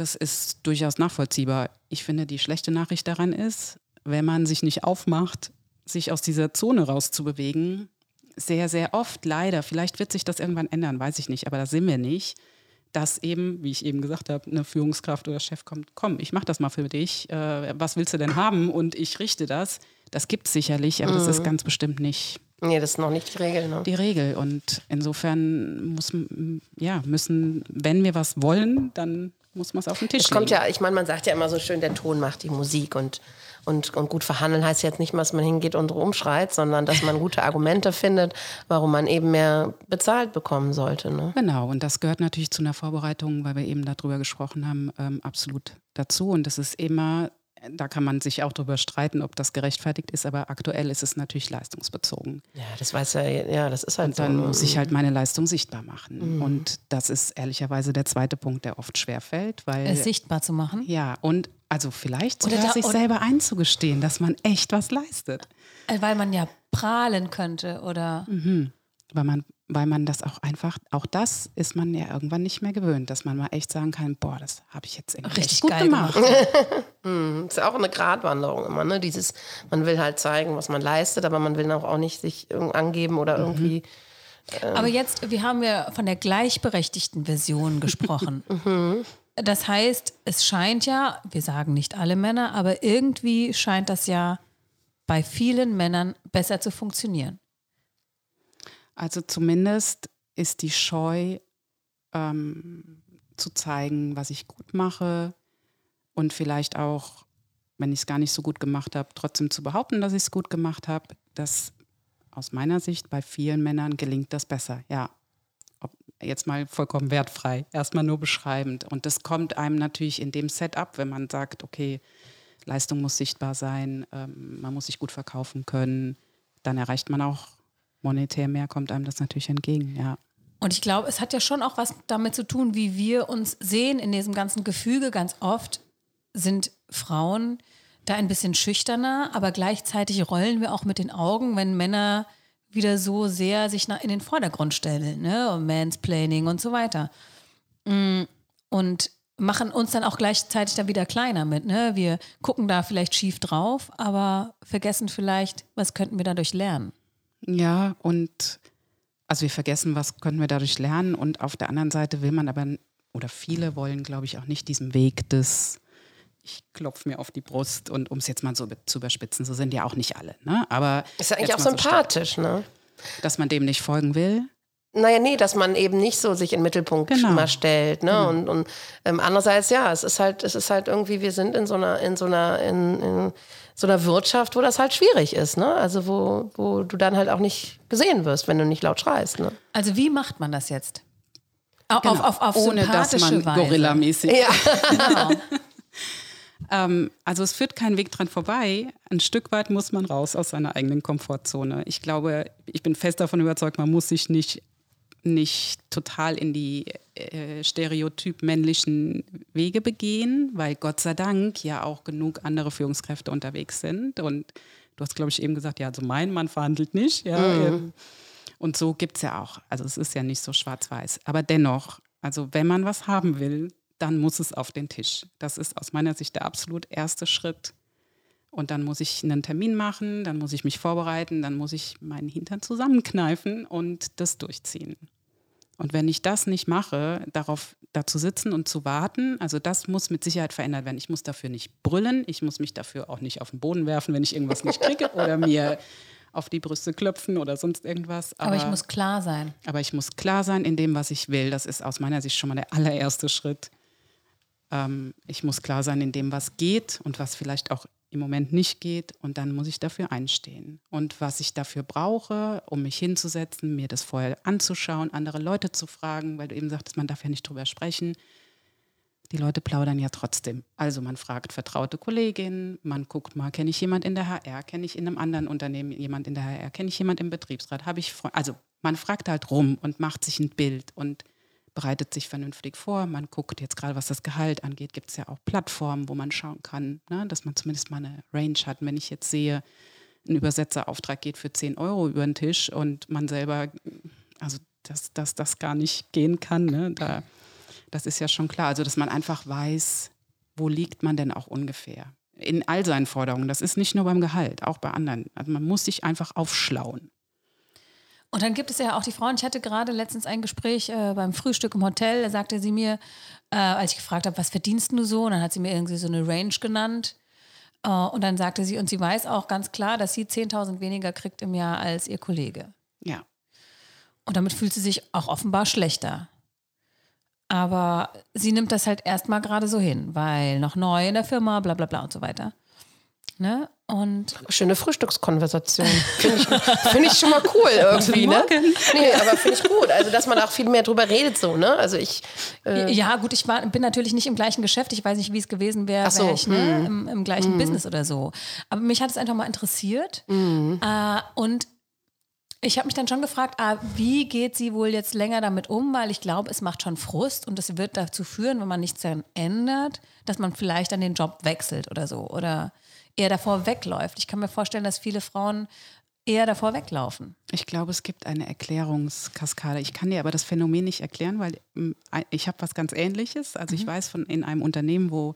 das ist durchaus nachvollziehbar. Ich finde, die schlechte Nachricht daran ist, wenn man sich nicht aufmacht, sich aus dieser Zone rauszubewegen, sehr, sehr oft leider, vielleicht wird sich das irgendwann ändern, weiß ich nicht, aber da sind wir nicht, dass eben, wie ich eben gesagt habe, eine Führungskraft oder Chef kommt, komm, ich mache das mal für dich, äh, was willst du denn haben und ich richte das. Das gibt es sicherlich, aber das ist ganz bestimmt nicht Nee, das ist noch nicht die Regel, ne? die Regel. Und insofern muss, ja, müssen, wenn wir was wollen, dann muss man es auf den Tisch Es kommt legen. ja, ich meine, man sagt ja immer so schön, der Ton macht die Musik und, und, und gut verhandeln heißt jetzt nicht mal, dass man hingeht und rumschreit, sondern dass man gute Argumente findet, warum man eben mehr bezahlt bekommen sollte. Ne? Genau, und das gehört natürlich zu einer Vorbereitung, weil wir eben darüber gesprochen haben, ähm, absolut dazu. Und das ist immer, da kann man sich auch darüber streiten, ob das gerechtfertigt ist, aber aktuell ist es natürlich leistungsbezogen. Ja, das weiß ja, ja, das ist halt Und dann so. muss ich halt meine Leistung sichtbar machen. Mhm. Und das ist ehrlicherweise der zweite Punkt, der oft schwerfällt, weil Es sichtbar zu machen. ja, und also vielleicht Oder sogar da- sich oder- selber einzugestehen, dass man echt was leistet. Äh, Weil man ja prahlen könnte oder Weil man, weil man das auch einfach, auch das ist man ja irgendwann nicht mehr gewöhnt, dass man mal echt sagen kann, boah, das habe ich jetzt irgendwie Richtig gut geil gemacht. Das ist ja auch eine Gratwanderung immer, ne? Dieses, man will halt zeigen, was man leistet, aber man will auch, auch nicht sich angeben oder Mhm. irgendwie. Aber jetzt, wir haben ja von der gleichberechtigten Version gesprochen. Das heißt, es scheint ja, wir sagen nicht alle Männer, aber irgendwie scheint das ja bei vielen Männern besser zu funktionieren. Also zumindest ist die Scheu ähm, zu zeigen, was ich gut mache und vielleicht auch, wenn ich es gar nicht so gut gemacht habe, trotzdem zu behaupten, dass ich es gut gemacht habe. Das aus meiner Sicht bei vielen Männern gelingt das besser. Ja, Ob, jetzt mal vollkommen wertfrei, erstmal nur beschreibend. Und das kommt einem natürlich in dem Setup, wenn man sagt, okay, Leistung muss sichtbar sein, ähm, man muss sich gut verkaufen können, dann erreicht man auch monetär mehr, kommt einem das natürlich entgegen, ja. Und ich glaube, es hat ja schon auch was damit zu tun, wie wir uns sehen in diesem ganzen Gefüge. Ganz oft sind Frauen da ein bisschen schüchterner, aber gleichzeitig rollen wir auch mit den Augen, wenn Männer wieder so sehr sich in den Vordergrund stellen, ne? Und Mansplaining und so weiter. Mm, und machen uns dann auch gleichzeitig dann wieder kleiner mit, ne? Wir gucken da vielleicht schief drauf, aber vergessen vielleicht, was könnten wir dadurch lernen. Ja, und also wir vergessen, was können wir dadurch lernen und auf der anderen Seite will man aber, oder viele wollen, glaube ich, auch nicht diesen Weg des ich klopfe mir auf die Brust und um es jetzt mal so zu überspitzen, so sind ja auch nicht alle. Ne? Aber ist ja eigentlich auch sympathisch, so ne? Dass man dem nicht folgen will. Naja, nee, dass man eben nicht so sich in den Mittelpunkt genau. mal stellt. Ne? Mhm. Und, und ähm, andererseits, ja, es ist halt, es ist halt irgendwie, wir sind in so einer, in so einer, in, in so einer Wirtschaft, wo das halt schwierig ist, ne? Also wo, wo du dann halt auch nicht gesehen wirst, wenn du nicht laut schreist. Ne? Also wie macht man das jetzt? Auf, genau. auf, auf, Ohne dass man Gorilla-mäßig. Ja. genau. Ähm, also es führt kein Weg dran vorbei. Ein Stück weit muss man raus aus seiner eigenen Komfortzone. Ich glaube, ich bin fest davon überzeugt, man muss sich nicht nicht total in die äh, stereotyp männlichen Wege begehen, weil Gott sei Dank ja auch genug andere Führungskräfte unterwegs sind. Und du hast, glaube ich, eben gesagt, ja, also mein Mann verhandelt nicht. Ja, mhm. und so gibt es ja auch. Also es ist ja nicht so schwarz-weiß. Aber dennoch, also wenn man was haben will, dann muss es auf den Tisch. Das ist aus meiner Sicht der absolut erste Schritt. Und dann muss ich einen Termin machen, dann muss ich mich vorbereiten, dann muss ich meinen Hintern zusammenkneifen und das durchziehen. Und wenn ich das nicht mache, darauf da zu sitzen und zu warten, also das muss mit Sicherheit verändert werden. Ich muss dafür nicht brüllen, ich muss mich dafür auch nicht auf den Boden werfen, wenn ich irgendwas nicht kriege oder mir auf die Brüste klopfen oder sonst irgendwas. Aber, aber, ich muss klar sein. Aber ich muss klar sein in dem, was ich will. Das ist aus meiner Sicht schon mal der allererste Schritt. Ähm, ich muss klar sein in dem, was geht und was vielleicht auch im Moment nicht geht. Und dann muss ich dafür einstehen. Und was ich dafür brauche, um mich hinzusetzen, mir das vorher anzuschauen, andere Leute zu fragen, weil du eben sagtest, man darf ja nicht drüber sprechen. Die Leute plaudern ja trotzdem. Also man fragt vertraute Kolleginnen, man guckt mal, kenne ich jemand in der HR, kenne ich in einem anderen Unternehmen jemand in der HR, kenne ich jemand im Betriebsrat, habe ich Freunde. Also man fragt halt rum und macht sich ein Bild und bereitet sich vernünftig vor. Man guckt jetzt gerade, was das Gehalt angeht, gibt es ja auch Plattformen, wo man schauen kann, ne, dass man zumindest mal eine Range hat. Wenn ich jetzt sehe, ein Übersetzerauftrag geht für 10 Euro über den Tisch und man selber, also dass, dass das gar nicht gehen kann, ne, da, das ist ja schon klar. Also dass man einfach weiß, wo liegt man denn auch ungefähr. In all seinen Forderungen. Das ist nicht nur beim Gehalt, auch bei anderen. Also man muss sich einfach aufschlauen. Und dann gibt es ja auch die Frauen. Ich hatte gerade letztens ein Gespräch äh, beim Frühstück im Hotel. Da sagte sie mir, äh, als ich gefragt habe, was verdienst du so? Und dann hat sie mir irgendwie so eine Range genannt. Äh, und dann sagte sie, und sie weiß auch ganz klar, dass sie 10.000 weniger kriegt im Jahr als ihr Kollege. Ja. Und damit fühlt sie sich auch offenbar schlechter. Aber sie nimmt das halt erstmal gerade so hin, weil noch neu in der Firma, bla bla bla und so weiter. Ne? Und Schöne Frühstückskonversation. Finde ich, find ich schon mal cool irgendwie, ne? Nee, aber finde ich gut. Also, dass man auch viel mehr drüber redet, so, ne? Also ich. Äh ja, gut, ich war, bin natürlich nicht im gleichen Geschäft. Ich weiß nicht, wie es gewesen wäre, so. wäre ich ne, mhm. im, im, gleichen mhm. Business oder so. Aber mich hat es einfach mal interessiert. Mhm. Äh, und ich habe mich dann schon gefragt, ah, wie geht sie wohl jetzt länger damit um, weil ich glaube, es macht schon Frust und es wird dazu führen, wenn man nichts daran ändert, dass man vielleicht dann den Job wechselt oder so. Oder eher davor wegläuft. Ich kann mir vorstellen, dass viele Frauen eher davor weglaufen. Ich glaube, es gibt eine Erklärungskaskade. Ich kann dir aber das Phänomen nicht erklären, weil hm, ich habe was ganz Ähnliches. Also mhm. ich weiß von in einem Unternehmen, wo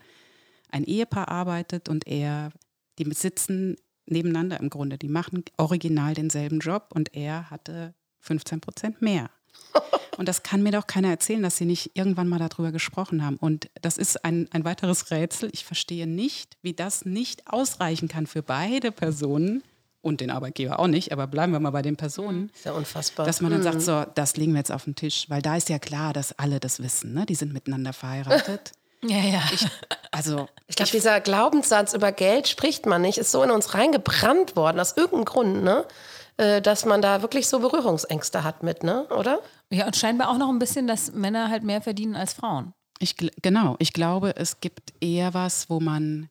ein Ehepaar arbeitet und er, die sitzen nebeneinander im Grunde. Die machen original denselben Job und er hatte 15 Prozent mehr. Und das kann mir doch keiner erzählen, dass sie nicht irgendwann mal darüber gesprochen haben. Und das ist ein, ein weiteres Rätsel. Ich verstehe nicht, wie das nicht ausreichen kann für beide Personen und den Arbeitgeber auch nicht, aber bleiben wir mal bei den Personen. Ist ja unfassbar. Dass man dann sagt, mhm. so, das legen wir jetzt auf den Tisch, weil da ist ja klar, dass alle das wissen. Ne? Die sind miteinander verheiratet. Ja, ja. Ich, also, ich glaube, dieser Glaubenssatz über Geld spricht man nicht, ist so in uns reingebrannt worden, aus irgendeinem Grund, ne? Äh, dass man da wirklich so Berührungsängste hat mit, ne? Oder? Ja, und scheinbar auch noch ein bisschen, dass Männer halt mehr verdienen als Frauen. Ich, genau, ich glaube, es gibt eher was, wo man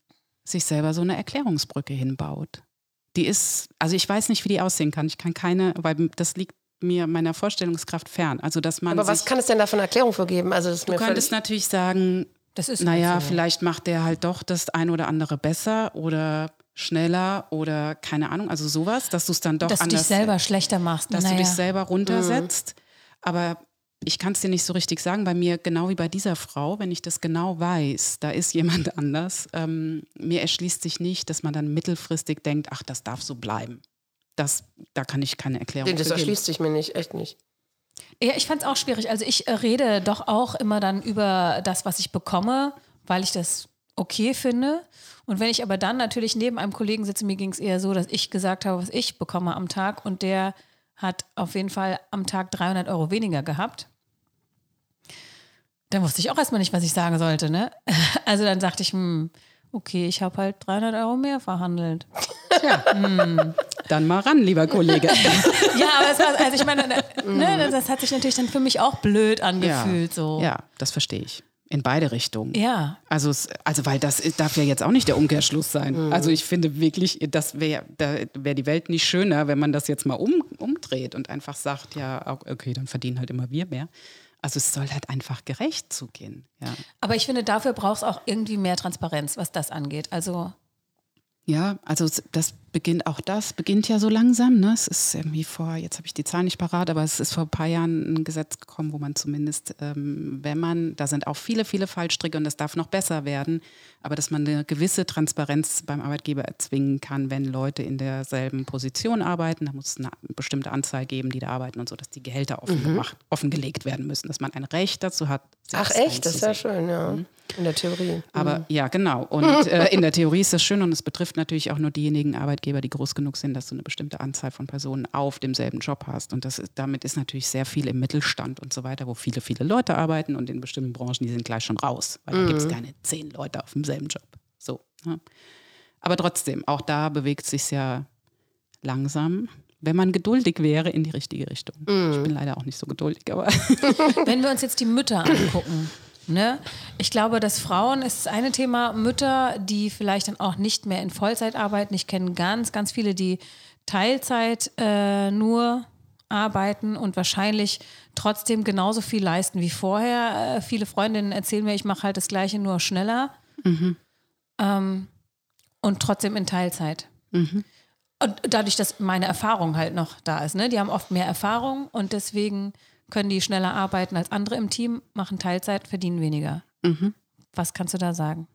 sich selber so eine Erklärungsbrücke hinbaut. Die ist, also ich weiß nicht, wie die aussehen kann. Ich kann keine, weil das liegt mir meiner Vorstellungskraft fern. Also dass man. Aber was kann es denn da für eine Erklärung für geben? Also du könntest natürlich sagen, Das ist naja, so. vielleicht macht der halt doch das ein oder andere besser oder schneller oder keine Ahnung, also sowas, dass du es dann doch dass du dich anders, selber schlechter machst. dass naja. du dich selber runtersetzt. Aber ich kann es dir nicht so richtig sagen. Bei mir, genau wie bei dieser Frau, wenn ich das genau weiß, da ist jemand anders, ähm, mir erschließt sich nicht, dass man dann mittelfristig denkt, ach, das darf so bleiben. Das, da kann ich keine Erklärung Nee, das für geben. erschließt sich mir nicht, echt nicht. Ja, ich fand es auch schwierig. Also ich äh, rede doch auch immer dann über das, was ich bekomme, weil ich das okay finde. Und wenn ich aber dann natürlich neben einem Kollegen sitze, mir ging es eher so, dass ich gesagt habe, was ich bekomme am Tag und der hat auf jeden Fall am Tag 300 Euro weniger gehabt. Dann wusste ich auch erstmal nicht, was ich sagen sollte. Ne? Also dann sagte ich, hm, okay, ich habe halt 300 Euro mehr verhandelt. Dann mal ran, lieber Kollege. Ja, aber es war, also ich meine, ne, das hat sich natürlich dann für mich auch blöd angefühlt. So. ja, das verstehe ich. In beide Richtungen. Ja. Also, es, also weil das darf ja jetzt auch nicht der Umkehrschluss sein. Also ich finde wirklich, das wäre da wär die Welt nicht schöner, wenn man das jetzt mal um, umdreht und einfach sagt, ja, okay, dann verdienen halt immer wir mehr. Also es soll halt einfach gerecht zugehen. Ja, Aber ich finde, dafür braucht es auch irgendwie mehr Transparenz, was das angeht. Also, ja also es- das beginnt, auch das beginnt ja so langsam. Ne? Es ist irgendwie vor, jetzt habe ich die Zahl nicht parat, aber es ist vor ein paar Jahren ein Gesetz gekommen, wo man zumindest, ähm, wenn man, da sind auch viele, viele Fallstricke und das darf noch besser werden, aber dass man eine gewisse Transparenz beim Arbeitgeber erzwingen kann, wenn Leute in derselben Position arbeiten. Da muss es eine bestimmte Anzahl geben, die da arbeiten und so, dass die Gehälter offen gemacht, offengelegt werden müssen, dass man ein Recht dazu hat. Ach echt, das ist ja schön, ja. In der Theorie. Aber ja, genau. Und äh, in der Theorie ist das schön und es betrifft natürlich auch nur diejenigen Arbeitgeber, die groß genug sind, dass du eine bestimmte Anzahl von Personen auf demselben Job hast. Und das ist, damit ist natürlich sehr viel im Mittelstand und so weiter, wo viele, viele Leute arbeiten und in bestimmten Branchen, die sind gleich schon raus, weil da gibt es keine zehn Leute auf demselben Job. So. Ne? Aber trotzdem, auch da bewegt sich ja langsam. Wenn man geduldig wäre, in die richtige Richtung. Ich bin leider auch nicht so geduldig, aber wenn wir uns jetzt die Mütter angucken, ne? Ich glaube, dass Frauen ist das eine Thema, Mütter, die vielleicht dann auch nicht mehr in Vollzeit arbeiten. Ich kenne ganz, ganz viele, die Teilzeit äh, nur arbeiten und wahrscheinlich trotzdem genauso viel leisten wie vorher. Äh, viele Freundinnen erzählen mir, ich mache halt das Gleiche nur schneller ähm, und trotzdem in Teilzeit. Und dadurch, dass meine Erfahrung halt noch da ist. Ne? Die haben oft mehr Erfahrung und deswegen können die schneller arbeiten als andere im Team, machen Teilzeit, verdienen weniger. Was kannst du da sagen?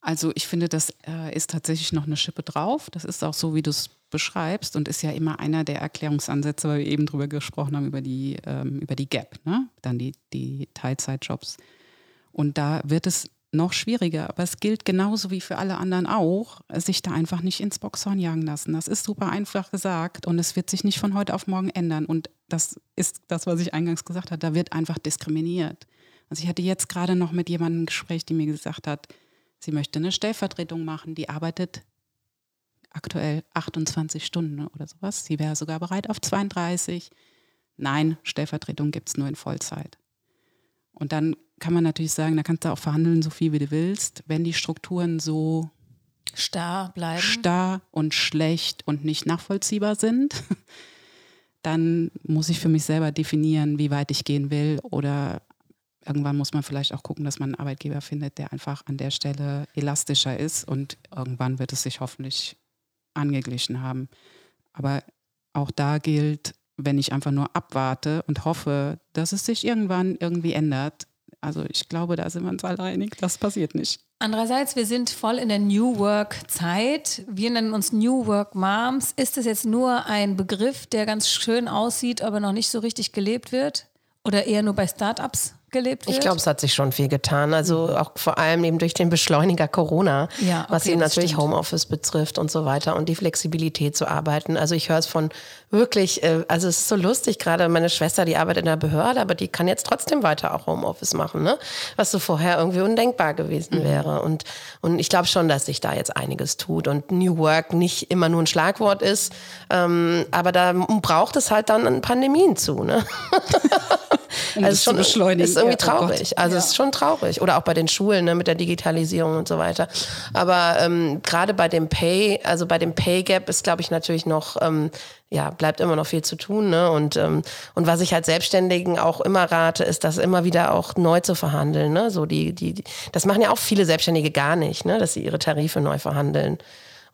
Also ich finde, das äh, ist tatsächlich noch eine Schippe drauf. Das ist auch so, wie du es beschreibst und ist ja immer einer der Erklärungsansätze, weil wir eben drüber gesprochen haben, über die, ähm, über die Gap, ne? dann die, die Teilzeitjobs. Und da wird es noch schwieriger, aber es gilt genauso wie für alle anderen auch, sich da einfach nicht ins Boxhorn jagen lassen. Das ist super einfach gesagt und es wird sich nicht von heute auf morgen ändern. Und das ist das, was ich eingangs gesagt habe, da wird einfach diskriminiert. Also ich hatte jetzt gerade noch mit jemandem ein Gespräch, die mir gesagt hat, sie möchte eine Stellvertretung machen, die arbeitet aktuell 28 Stunden oder sowas. Sie wäre sogar bereit auf 32. Nein, Stellvertretung gibt es nur in Vollzeit. Und dann kann man natürlich sagen, da kannst du auch verhandeln, so viel wie du willst. Wenn die Strukturen so Starr bleiben. starr und schlecht und nicht nachvollziehbar sind, dann muss ich für mich selber definieren, wie weit ich gehen will. Oder irgendwann muss man vielleicht auch gucken, dass man einen Arbeitgeber findet, der einfach an der Stelle elastischer ist. Und irgendwann wird es sich hoffentlich angeglichen haben. Aber auch da gilt, wenn ich einfach nur abwarte und hoffe, dass es sich irgendwann irgendwie ändert. Also ich glaube, da sind wir uns alle einig, das passiert nicht. Andererseits, wir sind voll in der New Work-Zeit. Wir nennen uns New Work Moms. Ist es jetzt nur ein Begriff, der ganz schön aussieht, aber noch nicht so richtig gelebt wird? Oder eher nur bei Startups gelebt wird? Ich glaube, es hat sich schon viel getan. Also auch vor allem eben durch den Beschleuniger Corona, Ja, okay, was eben das natürlich stimmt. Homeoffice betrifft und so weiter und die Flexibilität zu arbeiten. Also ich höre es von wirklich, äh, also es ist so lustig, gerade meine Schwester, die arbeitet in der Behörde, aber die kann jetzt trotzdem weiter auch Homeoffice machen, ne? was so vorher irgendwie undenkbar gewesen Mhm. wäre. Und, und ich glaube schon, dass sich da jetzt einiges tut und New Work nicht immer nur ein Schlagwort ist, ähm, aber da braucht es halt dann Pandemien zu. Ne? Um also schon beschleunigen. ist irgendwie Ja, oh traurig. Gott. also es ist schon traurig. Oder auch bei den Schulen ne, mit der Digitalisierung und so weiter. Aber ähm, gerade bei dem Pay, also bei dem Pay Gap ist, glaube ich, natürlich noch, ähm, ja, bleibt immer noch viel zu tun. Ne? Und, ähm, und was ich halt Selbstständigen auch immer rate, ist, das immer wieder auch neu zu verhandeln. Ne? So die, die, die, das machen ja auch viele Selbstständige gar nicht, ne? dass sie ihre Tarife neu verhandeln.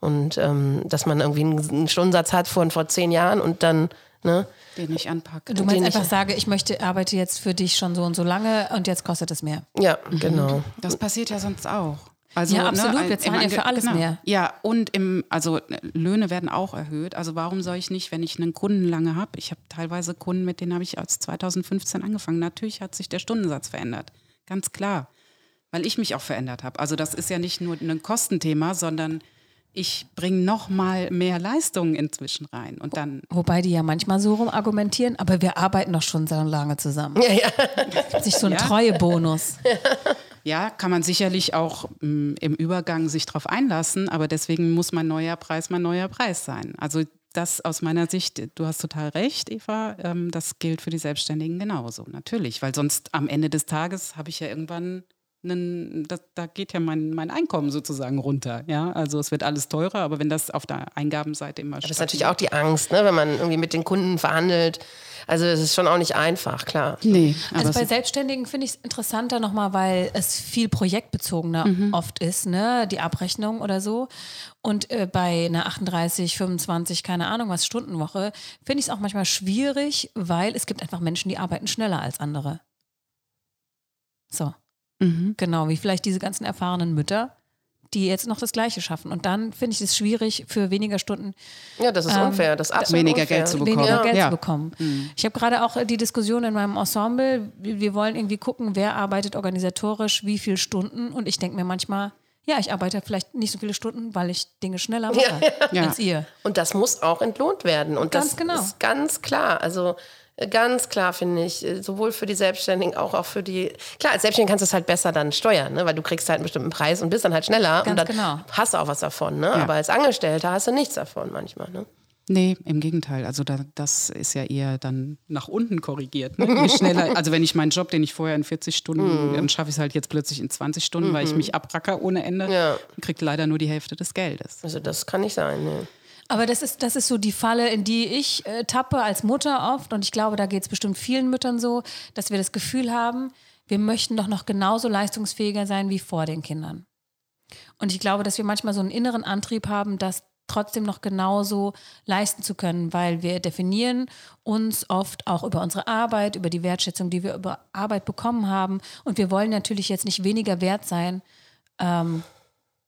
Und ähm, dass man irgendwie einen, Stundensatz hat von vor zehn Jahren und dann, ne? Den ich anpacke. Du meinst Den einfach ich- sage, ich möchte, arbeite jetzt für dich schon so und so lange und jetzt kostet es mehr. Ja, Mhm. genau. Das passiert ja sonst auch. Also, Ja, absolut. ein- Wir zahlen ja für alles mehr. Ja, und im, also äh, Löhne werden auch erhöht. Also warum soll ich nicht, wenn ich einen Kunden lange habe? Ich habe teilweise Kunden, mit denen habe ich als 2015 angefangen. Natürlich hat sich der Stundensatz verändert. Ganz klar. Weil ich mich auch verändert habe. Also das ist ja nicht nur ein Kostenthema, sondern ich bringe noch mal mehr Leistungen inzwischen rein. Und dann Wobei die ja manchmal so rum argumentieren, aber wir arbeiten doch schon so lange zusammen. Ja, ja. Sich so ein Ja. Treuebonus. Ja, kann man sicherlich auch mm, im Übergang sich darauf einlassen, aber deswegen muss mein neuer Preis mein neuer Preis sein. Also das aus meiner Sicht, du hast total recht, Eva, ähm, das gilt für die Selbstständigen genauso, natürlich, weil sonst am Ende des Tages habe ich ja irgendwann einen, das, da geht ja mein, mein Einkommen sozusagen runter. Ja, also es wird alles teurer, aber wenn das auf der Eingabenseite immer Das ist natürlich auch die Angst, ne, wenn man irgendwie mit den Kunden verhandelt. Also es ist schon auch nicht einfach, klar. Nee, aber Also bei Selbstständigen finde ich es interessanter nochmal, weil es viel projektbezogener oft ist, ne? Die Abrechnung oder so. Und äh, bei einer 38, 25, keine Ahnung was, Stundenwoche, finde ich es auch manchmal schwierig, weil es gibt einfach Menschen, die arbeiten schneller als andere. So. Genau, wie vielleicht diese ganzen erfahrenen Mütter, die jetzt noch das Gleiche schaffen. Und dann finde ich es schwierig, für weniger Stunden Ja, das ist unfair. Das ist absolut Weniger unfair. Geld zu bekommen. weniger Ja. Geld Ja. zu bekommen. Ich habe gerade auch äh, die Diskussion in meinem Ensemble, wir wollen irgendwie gucken, wer arbeitet organisatorisch wie viele Stunden und ich denke mir manchmal, ja, ich arbeite vielleicht nicht so viele Stunden, weil ich Dinge schneller mache Ja. als ihr. Und das muss auch entlohnt werden. Und Ganz das genau. ist ganz klar. Also ganz klar finde ich, äh, sowohl für die Selbstständigen, auch, auch für die. Klar, als Selbstständiger kannst du es halt besser dann steuern, ne? weil du kriegst halt einen bestimmten Preis und bist dann halt schneller. Ganz und dann genau. hast du auch was davon. Ne? Aber als Angestellter hast du nichts davon manchmal. Ne? Nee, im Gegenteil. Also da, das ist ja eher dann nach unten korrigiert. Ne? Je schneller, also wenn ich meinen Job, den ich vorher in 40 Stunden, dann schaffe ich es halt jetzt plötzlich in 20 Stunden, weil ich mich abracker ohne Ende, Ja. kriegt leider nur die Hälfte des Geldes. Also das kann nicht sein. Ne? Aber das ist, das ist so die Falle, in die ich äh, tappe als Mutter oft. Und ich glaube, da geht es bestimmt vielen Müttern so, dass wir das Gefühl haben, wir möchten doch noch genauso leistungsfähiger sein wie vor den Kindern. Und ich glaube, dass wir manchmal so einen inneren Antrieb haben, das trotzdem noch genauso leisten zu können, weil wir definieren uns oft auch über unsere Arbeit, über die Wertschätzung, die wir über Arbeit bekommen haben. Und wir wollen natürlich jetzt nicht weniger wert sein, ähm,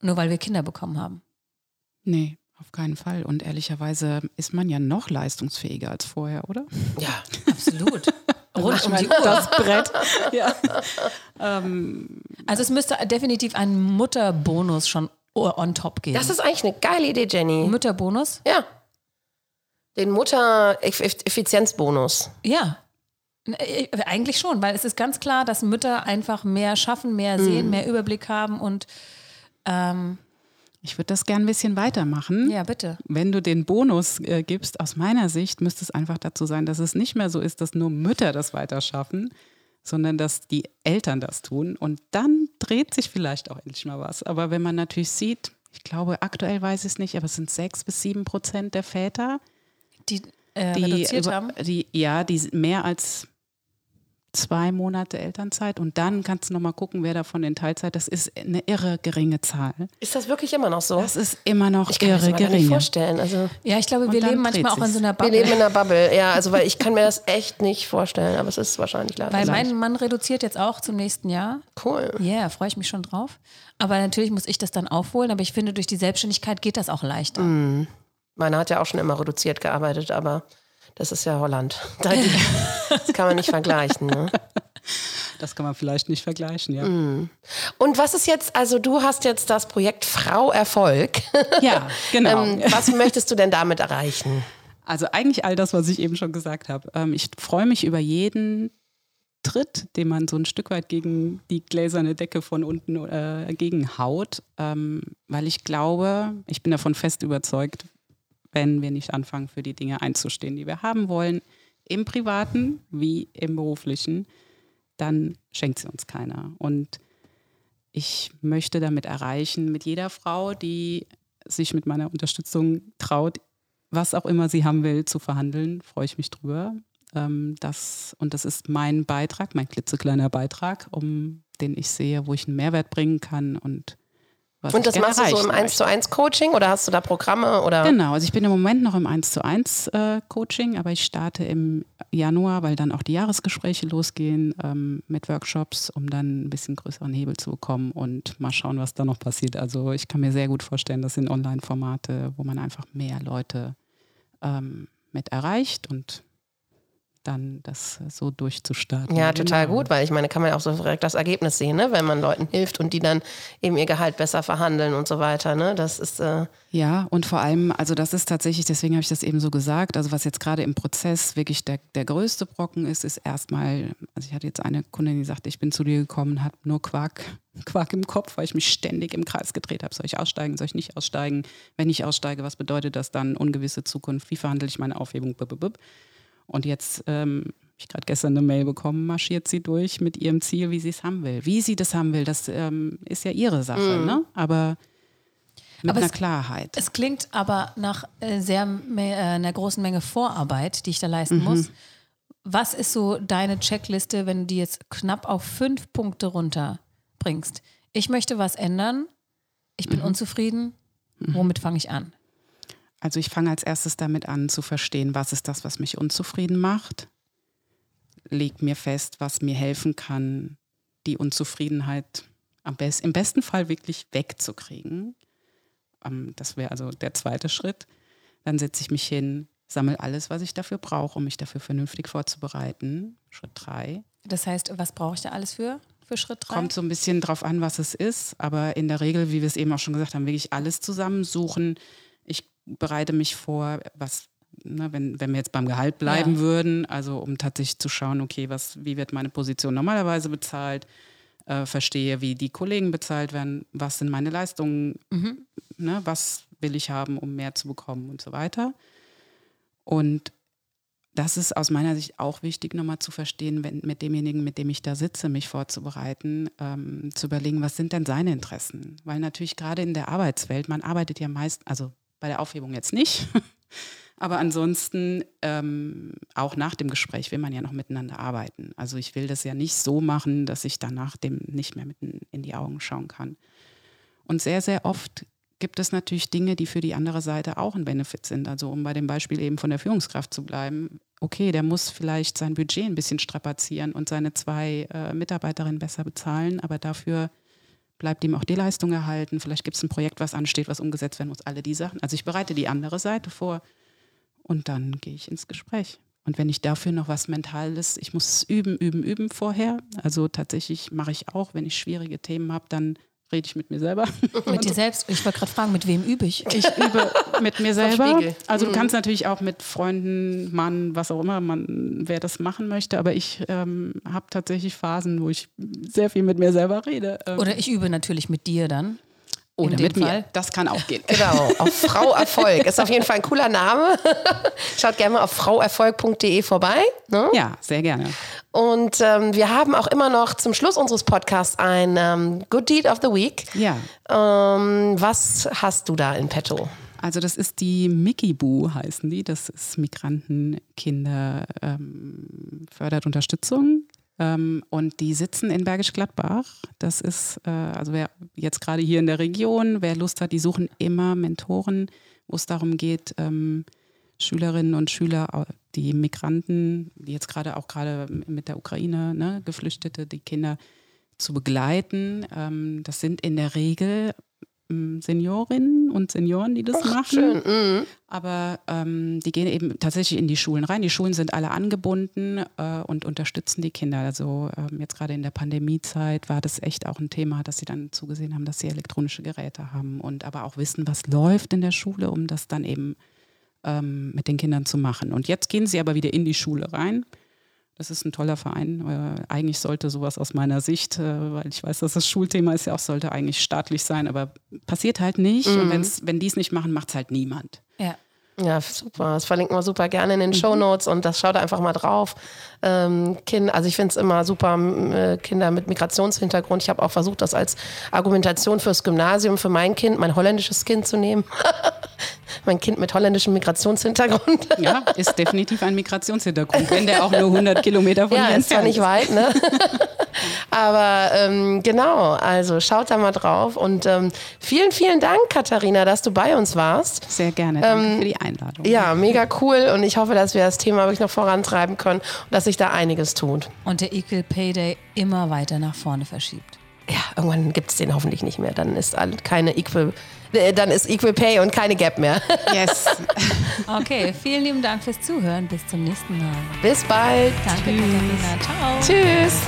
nur weil wir Kinder bekommen haben. Nee, auf keinen Fall. Und ehrlicherweise ist man ja noch leistungsfähiger als vorher, oder? Ja, Absolut. Rund um die Uhr. Das Brett. ja. Also es müsste definitiv einen Mutterbonus schon on top geben. das ist eigentlich eine geile Idee, Jenny. Mutterbonus? Ja. Den Mutter-Effizienzbonus. Ja. Äh, Eigentlich schon, weil es ist ganz klar, dass Mütter einfach mehr schaffen, mehr sehen, mehr Überblick haben und ähm, Ich würde das gern ein bisschen weitermachen. ja, bitte. Wenn du den Bonus äh, gibst, aus meiner Sicht müsste es einfach dazu sein, dass es nicht mehr so ist, dass nur Mütter das weiterschaffen, sondern dass die Eltern das tun. Und dann dreht sich vielleicht auch endlich mal was. Aber wenn man natürlich sieht, ich glaube, aktuell weiß ich es nicht, aber es sind sechs bis sieben Prozent der Väter, Die, äh, die, reduziert über- haben. die ja, die mehr als zwei Monate Elternzeit und dann kannst du noch mal gucken, wer davon in Teilzeit. Das ist eine irre geringe Zahl. Ist das wirklich immer noch so? Das ist immer noch ich kann mir das gering. vorstellen. Also Ja, ich glaube, wir leben manchmal auch in so einer wir Bubble. leben in einer Bubble. Ja, also weil ich kann mir das echt nicht vorstellen, aber es ist wahrscheinlich leider Weil so. mein Mann reduziert jetzt auch zum nächsten Jahr. Cool. Ja, yeah, freue ich mich schon drauf. Aber natürlich muss ich das dann aufholen. Aber ich finde, durch die Selbstständigkeit geht das auch leichter. Meiner hat ja auch schon immer reduziert gearbeitet, aber das ist ja Holland. Da- Das kann man nicht vergleichen. Ne? Das kann man vielleicht nicht vergleichen, ja. Und was ist jetzt, also du hast jetzt das Projekt Frau Erfolg. Ja, genau. Ähm, was möchtest du denn damit erreichen? Also eigentlich all das, was ich eben schon gesagt habe. Ähm, ich freue mich über jeden Tritt, den man so ein Stück weit gegen die gläserne Decke von unten äh, gegenhaut, ähm, weil ich glaube, ich bin davon fest überzeugt, wenn wir nicht anfangen, für die Dinge einzustehen, die wir haben wollen, im privaten wie im beruflichen, dann schenkt sie uns keiner. Und ich möchte damit erreichen, mit jeder Frau, die sich mit meiner Unterstützung traut, was auch immer sie haben will, zu verhandeln, freue ich mich drüber. Ähm, das, und das ist mein Beitrag, mein klitzekleiner Beitrag, um den ich sehe, wo ich einen Mehrwert bringen kann und was Und das machst du so im erreichen 1 zu 1 Coaching oder hast du da Programme oder? Genau, also ich bin im Moment noch im 1 zu 1 äh, Coaching, aber ich starte im Januar, weil dann auch die Jahresgespräche losgehen ähm, mit Workshops, um dann ein bisschen größeren Hebel zu bekommen und mal schauen, was da noch passiert. Also ich kann mir sehr gut vorstellen, das sind Online-Formate, wo man einfach mehr Leute ähm, mit erreicht und dann das so durchzustarten. Ja, total Genau. gut, weil ich meine, kann man ja auch so direkt das Ergebnis sehen, ne? wenn man Leuten hilft und die dann eben ihr Gehalt besser verhandeln und so weiter. Ne? Das ist äh, Ja, und vor allem, also das ist tatsächlich, deswegen habe ich das eben so gesagt, also was jetzt gerade im Prozess wirklich der, der größte Brocken ist, ist erstmal, also ich hatte jetzt eine Kundin, die sagte, ich bin zu dir gekommen, hat nur Quark, Quark im Kopf, weil ich mich ständig im Kreis gedreht habe. Soll ich aussteigen, soll ich nicht aussteigen? Wenn ich aussteige, was bedeutet das dann? Ungewisse Zukunft, wie verhandle ich meine Aufhebung? Bub, bub, bub. Und jetzt ähm, habe ich gerade gestern eine Mail bekommen, marschiert sie durch mit ihrem Ziel, wie sie es haben will. Wie sie das haben will, das ähm, ist ja ihre Sache, ne? Aber mit Aber einer es- Klarheit. Es klingt aber nach äh, sehr äh, einer großen Menge Vorarbeit, die ich da leisten Mhm. muss. Was ist so deine Checkliste, wenn du die jetzt knapp auf fünf Punkte runterbringst? Ich möchte was ändern, ich Mhm. bin unzufrieden, womit fange ich an? Also ich fange als erstes damit an zu verstehen, was ist das, was mich unzufrieden macht. Leg mir fest, was mir helfen kann, die Unzufriedenheit best, im besten Fall wirklich wegzukriegen. Ähm, das wäre also der zweite Schritt. Dann setze ich mich hin, sammle alles, was ich dafür brauche, um mich dafür vernünftig vorzubereiten. Schritt drei. Das heißt, was brauche ich da alles für, für Schritt drei? Kommt so ein bisschen drauf an, was es ist, aber in der Regel, wie wir es eben auch schon gesagt haben, wirklich alles zusammensuchen. Bereite mich vor, was, ne, wenn, wenn wir jetzt beim Gehalt bleiben Ja. würden, also um tatsächlich zu schauen, okay, was, wie wird meine Position normalerweise bezahlt, äh, verstehe, wie die Kollegen bezahlt werden, was sind meine Leistungen, ne, was will ich haben, um mehr zu bekommen und so weiter. Und das ist aus meiner Sicht auch wichtig, nochmal zu verstehen, wenn, mit demjenigen, mit dem ich da sitze, mich vorzubereiten, ähm, zu überlegen, was sind denn seine Interessen? Weil natürlich gerade in der Arbeitswelt, man arbeitet ja meist, also bei der Aufhebung jetzt nicht, aber ansonsten ähm, auch nach dem Gespräch will man ja noch miteinander arbeiten. Also ich will das ja nicht so machen, dass ich danach dem nicht mehr mitten in die Augen schauen kann. Und sehr, sehr oft gibt es natürlich Dinge, die für die andere Seite auch ein Benefit sind. Also um bei dem Beispiel eben von der Führungskraft zu bleiben, okay, der muss vielleicht sein Budget ein bisschen strapazieren und seine zwei äh, Mitarbeiterinnen besser bezahlen, aber dafür bleibt ihm auch die Leistung erhalten. Vielleicht gibt es ein Projekt, was ansteht, was umgesetzt werden muss, alle die Sachen. Also ich bereite die andere Seite vor und dann gehe ich ins Gespräch. Und wenn ich dafür noch was Mentales, ich muss üben, üben, üben vorher. Also tatsächlich mache ich auch, wenn ich schwierige Themen habe, dann rede ich mit mir selber. Mit dir selbst? Ich wollte gerade fragen, mit wem übe ich? Ich übe mit mir selber. Also du kannst natürlich auch mit Freunden, Mann, was auch immer, man, wer das machen möchte. Aber ich ähm, habe tatsächlich Phasen, wo ich sehr viel mit mir selber rede. Ähm, Oder ich übe natürlich mit dir dann. Oder dem mit mir. Fall. Das kann auch gehen. Genau, auf Frau Erfolg. Ist auf jeden Fall ein cooler Name. Schaut gerne mal auf frauerfolg.de vorbei. Ne? Ja, sehr gerne. Und ähm, wir haben auch immer noch zum Schluss unseres Podcasts ein ähm, Good Deed of the Week. Ja. Ähm, was hast du da in petto? Also das ist die Mickey Boo heißen die. Das ist Migrantenkinder ähm, fördert Unterstützung. Ähm, und die sitzen in Bergisch Gladbach. Das ist, äh, also wer jetzt gerade hier in der Region, wer Lust hat, die suchen immer Mentoren, wo es darum geht, ähm, Schülerinnen und Schüler, die Migranten, die jetzt gerade auch gerade mit der Ukraine, ne, Geflüchtete, die Kinder zu begleiten. Ähm, das sind in der Regel Seniorinnen und Senioren, die das machen. Schön. Mhm. Aber ähm, die gehen eben tatsächlich in die Schulen rein. Die Schulen sind alle angebunden äh, und unterstützen die Kinder. Also ähm, jetzt gerade in der Pandemiezeit war das echt auch ein Thema, dass sie dann zugesehen haben, dass sie elektronische Geräte haben und aber auch wissen, was läuft in der Schule, um das dann eben ähm, mit den Kindern zu machen. Und jetzt gehen sie aber wieder in die Schule rein. Das ist ein toller Verein. Äh, eigentlich sollte sowas aus meiner Sicht, äh, weil ich weiß, dass das Schulthema ist ja auch, sollte eigentlich staatlich sein, aber passiert halt nicht. Und wenn's, wenn die es nicht machen, macht es halt niemand. Ja. Ja, super. Das verlinken wir super gerne in den Show Notes und das schaut einfach mal drauf. Ähm, kind, also ich finde es immer super, äh, Kinder mit Migrationshintergrund. Ich habe auch versucht, das als Argumentation fürs Gymnasium für mein Kind, mein holländisches Kind zu nehmen. mein Kind mit holländischem Migrationshintergrund. Ja, ist definitiv ein Migrationshintergrund, wenn der auch nur 100 Kilometer von Ja, hier ist zwar entfernt nicht weit, ne? Aber ähm, genau, also schaut da mal drauf. Und ähm, vielen, vielen Dank, Katharina, dass du bei uns warst. Sehr gerne. Danke für die Einladung. Ja, mega cool. Und ich hoffe, dass wir das Thema wirklich noch vorantreiben können und dass sich da einiges tut. Und der Equal Pay Day immer weiter nach vorne verschiebt. Ja, irgendwann gibt es den hoffentlich nicht mehr. Dann ist keine Equal, dann ist Equal Pay und keine Gap mehr. Yes. Okay, vielen lieben Dank fürs Zuhören. Bis zum nächsten Mal. Bis bald. Danke, Katharina. Ciao. Tschüss.